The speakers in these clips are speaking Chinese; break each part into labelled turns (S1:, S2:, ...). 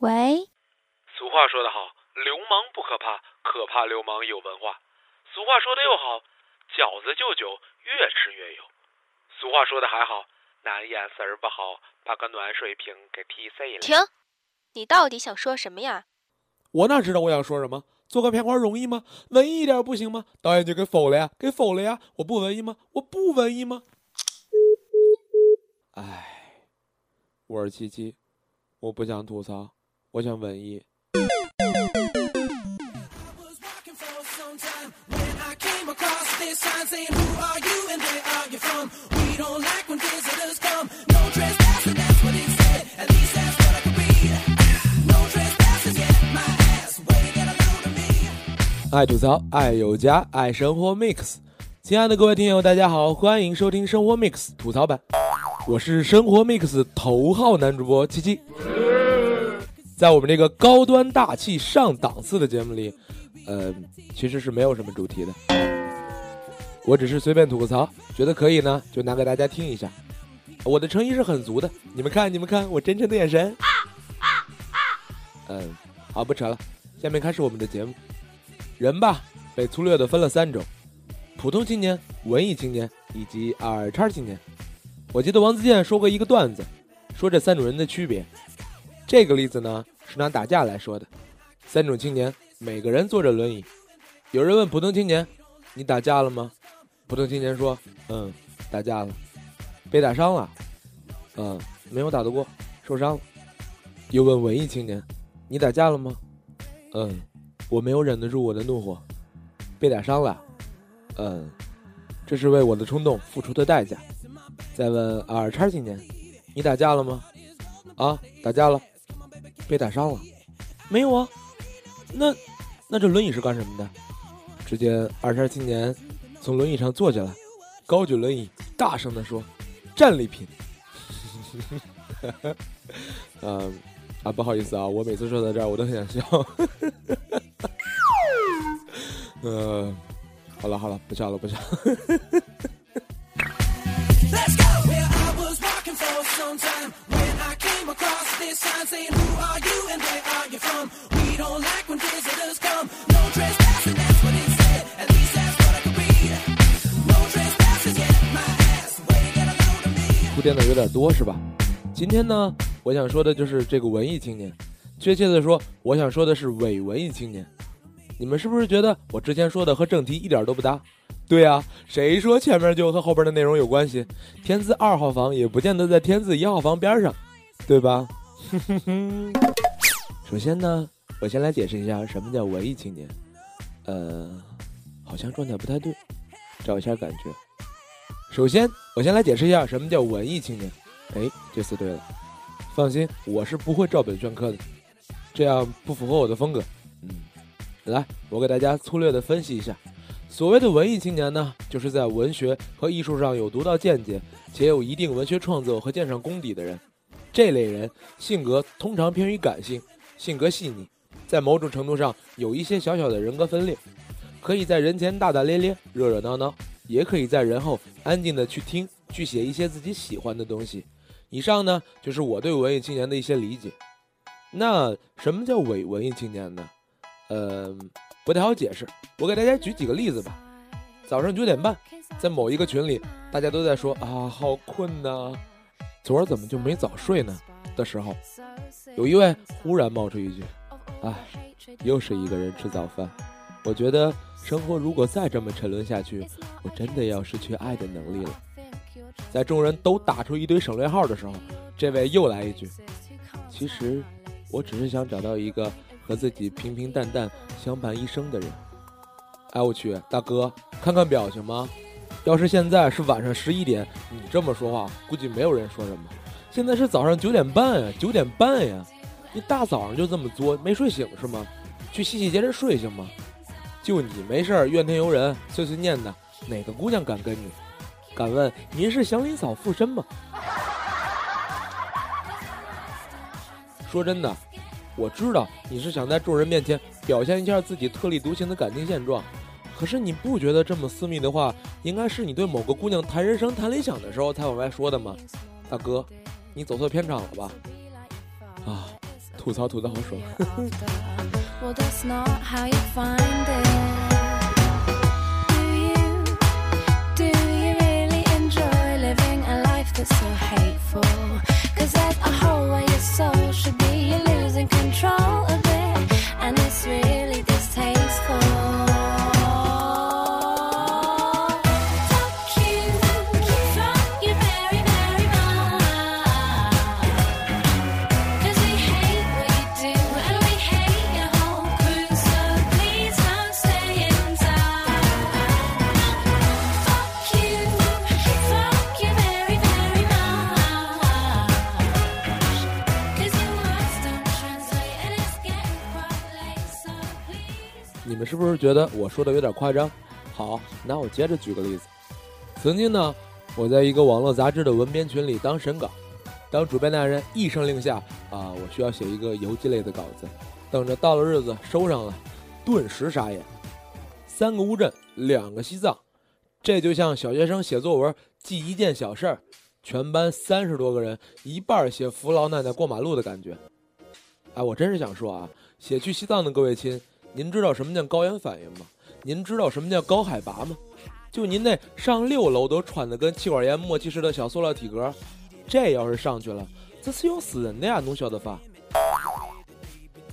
S1: 喂，
S2: 俗话说得好，流氓不可怕，可怕流氓有文化。俗话说的又好，饺子就酒，越吃越有。俗话说的还好，男眼神儿不好，把个暖水瓶给踢碎了。
S3: 停！你到底想说什么呀？
S4: 我哪知道我想说什么？做个片花容易吗？文艺一点不行吗？导演就给否了呀，给否了呀！我不文艺吗？我不文艺吗？唉，我是七七，我不想吐槽，我想文艺。爱吐槽，爱有家，爱生活 mix。亲爱的各位听友，大家好，欢迎收听生活 mix 吐槽版。我是生活 mix 头号男主播七七。在我们这个高端大气上档次的节目里，呃，其实是没有什么主题的。我只是随便吐个槽，觉得可以呢，就拿给大家听一下。我的诚意是很足的，你们看，你们看我真诚的眼神。嗯，好，不扯了，下面开始我们的节目。人吧，被粗略的分了三种：普通青年、文艺青年以及二叉青年。我记得王自健说过一个段子，说这三种人的区别。这个例子呢，是拿打架来说的。三种青年，每个人坐着轮椅。有人问普通青年：“你打架了吗？”普通青年说：“嗯，打架了，被打伤了。嗯，没有打得过，受伤了。”又问文艺青年：“你打架了吗？”嗯。我没有忍得住我的怒火，被打伤了。嗯，这是为我的冲动付出的代价。再问二叉青年，你打架了吗？啊，打架了，被打伤了。没有啊。那那这轮椅是干什么的？只见二叉青年从轮椅上坐下来，高举轮椅，大声地说：“战利品。”嗯啊，不好意思啊，我每次说到这儿，我都很想笑。呃，好了好了，不笑了不笑。铺垫的有点多是吧？今天呢，我想说的就是这个文艺青年，确切的说，我想说的是伪文艺青年。你们是不是觉得我之前说的和正题一点都不搭？对呀，谁说前面就和后边的内容有关系？天字二号房也不见得在天字一号房边上，对吧？首先呢，我先来解释一下什么叫文艺青年。呃，好像状态不太对，找一下感觉。首先，我先来解释一下什么叫文艺青年。哎，这次对了，放心，我是不会照本宣科的，这样不符合我的风格。嗯。来，我给大家粗略的分析一下，所谓的文艺青年呢，就是在文学和艺术上有独到见解，且有一定文学创作和鉴赏功底的人。这类人性格通常偏于感性，性格细腻，在某种程度上有一些小小的人格分裂，可以在人前大大咧咧、热热闹闹，也可以在人后安静的去听、去写一些自己喜欢的东西。以上呢，就是我对文艺青年的一些理解。那什么叫伪文艺青年呢？呃，不太好解释，我给大家举几个例子吧。早上九点半，在某一个群里，大家都在说啊，好困呐，昨儿怎么就没早睡呢？的时候，有一位忽然冒出一句：“哎，又是一个人吃早饭。”我觉得生活如果再这么沉沦下去，我真的要失去爱的能力了。在众人都打出一堆省略号的时候，这位又来一句：“其实，我只是想找到一个。”和自己平平淡淡相伴一生的人，哎我去，大哥，看看表情吗？要是现在是晚上十一点，你这么说话，估计没有人说什么。现在是早上九点半呀，九点半呀，你大早上就这么作，没睡醒是吗？去洗洗接着睡行吗？就你没事儿怨天尤人、碎碎念的，哪个姑娘敢跟你？敢问您是祥林嫂附身吗？说真的。我知道你是想在众人面前表现一下自己特立独行的感情现状，可是你不觉得这么私密的话，应该是你对某个姑娘谈人生、谈理想的时候才往外说的吗？大哥，你走错片场了吧？啊，吐槽吐的好爽。不是觉得我说的有点夸张？好，那我接着举个例子。曾经呢，我在一个网络杂志的文编群里当审稿，当主编大人一声令下，啊，我需要写一个游记类的稿子，等着到了日子收上了，顿时傻眼。三个乌镇，两个西藏，这就像小学生写作文记一件小事儿，全班三十多个人，一半写扶老奶奶过马路的感觉。哎，我真是想说啊，写去西藏的各位亲，您知道什么叫高原反应吗？您知道什么叫高海拔吗？就您那上六楼都喘的跟气管炎末期似的小塑料体格，这要是上去了，这是要死人的呀！侬晓得吧？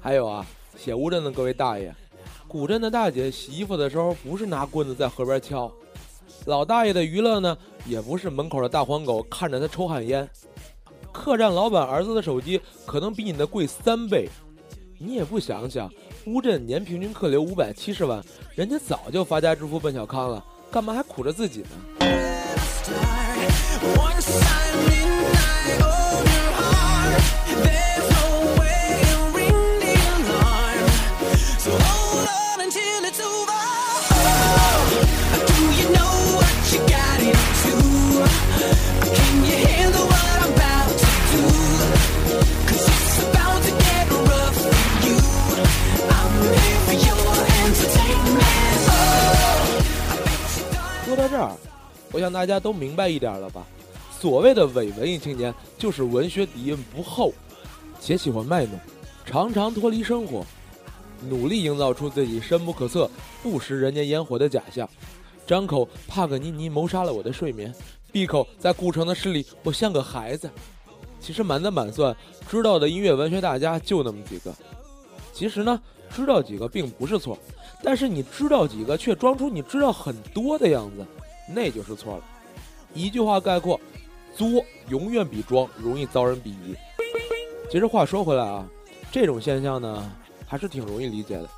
S4: 还有啊，写乌镇的各位大爷，古镇的大姐洗衣服的时候不是拿棍子在河边敲，老大爷的娱乐呢，也不是门口的大黄狗看着他抽旱烟，客栈老板儿子的手机可能比你的贵三倍，你也不想想，乌镇年平均客流五百七十万，人家早就发家致富奔小康了，干嘛还苦着自己呢
S5: ？One silent
S4: 我想大家都明白一点了吧？所谓的伪文艺青年，就是文学底蕴不厚，且喜欢卖弄，常常脱离生活，努力营造出自己深不可测、不食人间烟火的假象。张口帕格尼尼谋杀了我的睡眠，闭口在顾城的诗里我像个孩子。其实满打满算，知道的音乐文学大家就那么几个。其实呢，知道几个并不是错，但是你知道几个却装出你知道很多的样子，那就是错了。一句话概括：作永远比装容易遭人鄙夷。其实话说回来啊，这种现象呢，还是挺容易理解的。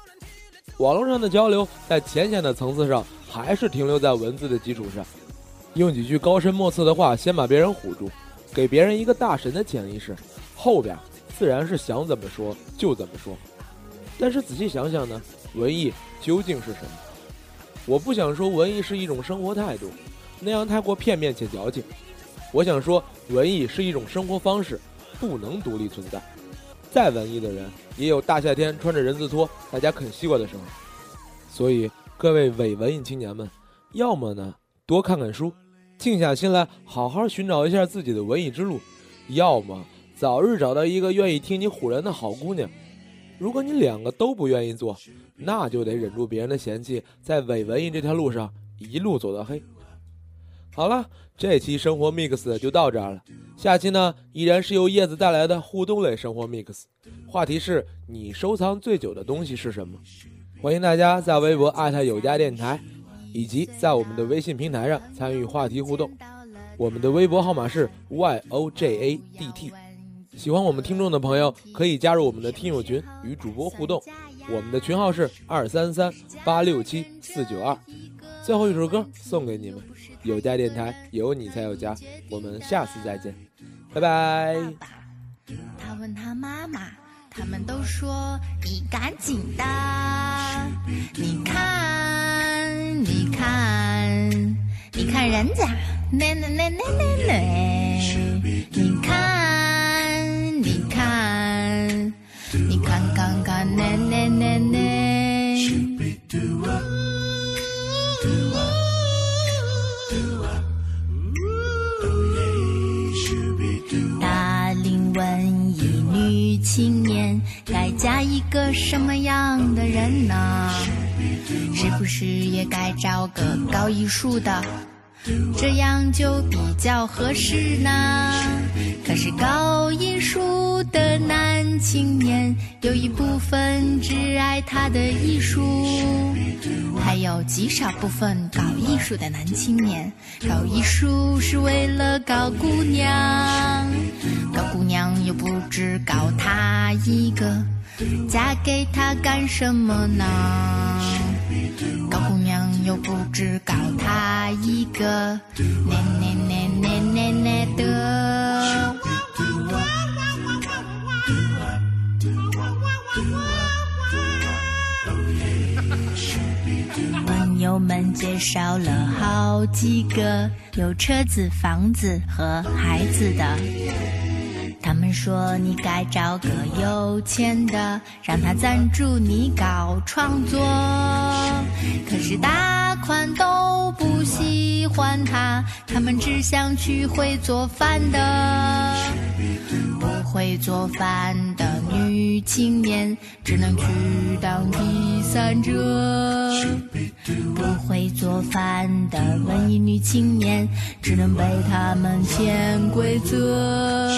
S4: 网络上的交流，在浅显的层次上，还是停留在文字的基础上，用几句高深莫测的话，先把别人唬住，给别人一个大神的潜意识，后边自然是想怎么说就怎么说。但是仔细想想呢，文艺究竟是什么？我不想说文艺是一种生活态度，那样太过片面且矫情。我想说，文艺是一种生活方式，不能独立存在。再文艺的人，也有大夏天穿着人字拖，大家啃西瓜的时候。所以，各位伪文艺青年们，要么呢多看看书，静下心来好好寻找一下自己的文艺之路；要么早日找到一个愿意听你唬人的好姑娘。如果你两个都不愿意做，那就得忍住别人的嫌弃，在伪文艺这条路上一路走到黑。好了，这期生活 mix 就到这儿了。下期呢，依然是由叶子带来的互动类生活 mix，话题是你收藏最久的东西是什么？欢迎大家在微博艾特有家电台，以及在我们的微信平台上参与话题互动。我们的微博号码是 y o j a d t。喜欢我们听众的朋友可以加入我们的听友群，与主播互动。我们的群号是二三三八六七四九二。最后一首歌送给你们，有家电台有你才有家。我们下次再见，拜拜。
S1: 他问他妈妈，他们都说你赶紧的。你看，你看，你看人家，那那那那那那，你看，
S6: 是也该找个搞艺术的？这样就比较合适呢。可是搞艺术的男青年有一部分只爱他的艺术，还有极少部分搞艺术的男青年搞艺术是为了搞姑娘，搞姑娘又不只搞他一个，嫁给他干什么呢？搞姑娘又不只搞他一个，呢呢呢呢呢呢的。朋友们介绍了好几个有车子、房子和孩子的。他们说你该找个有钱的，让他赞助你搞创作。可是大款都不喜欢他，他们只想娶会做饭的。不会做饭的女青年只能去当第三者不会做饭的文艺女青年只能被他们潜规则。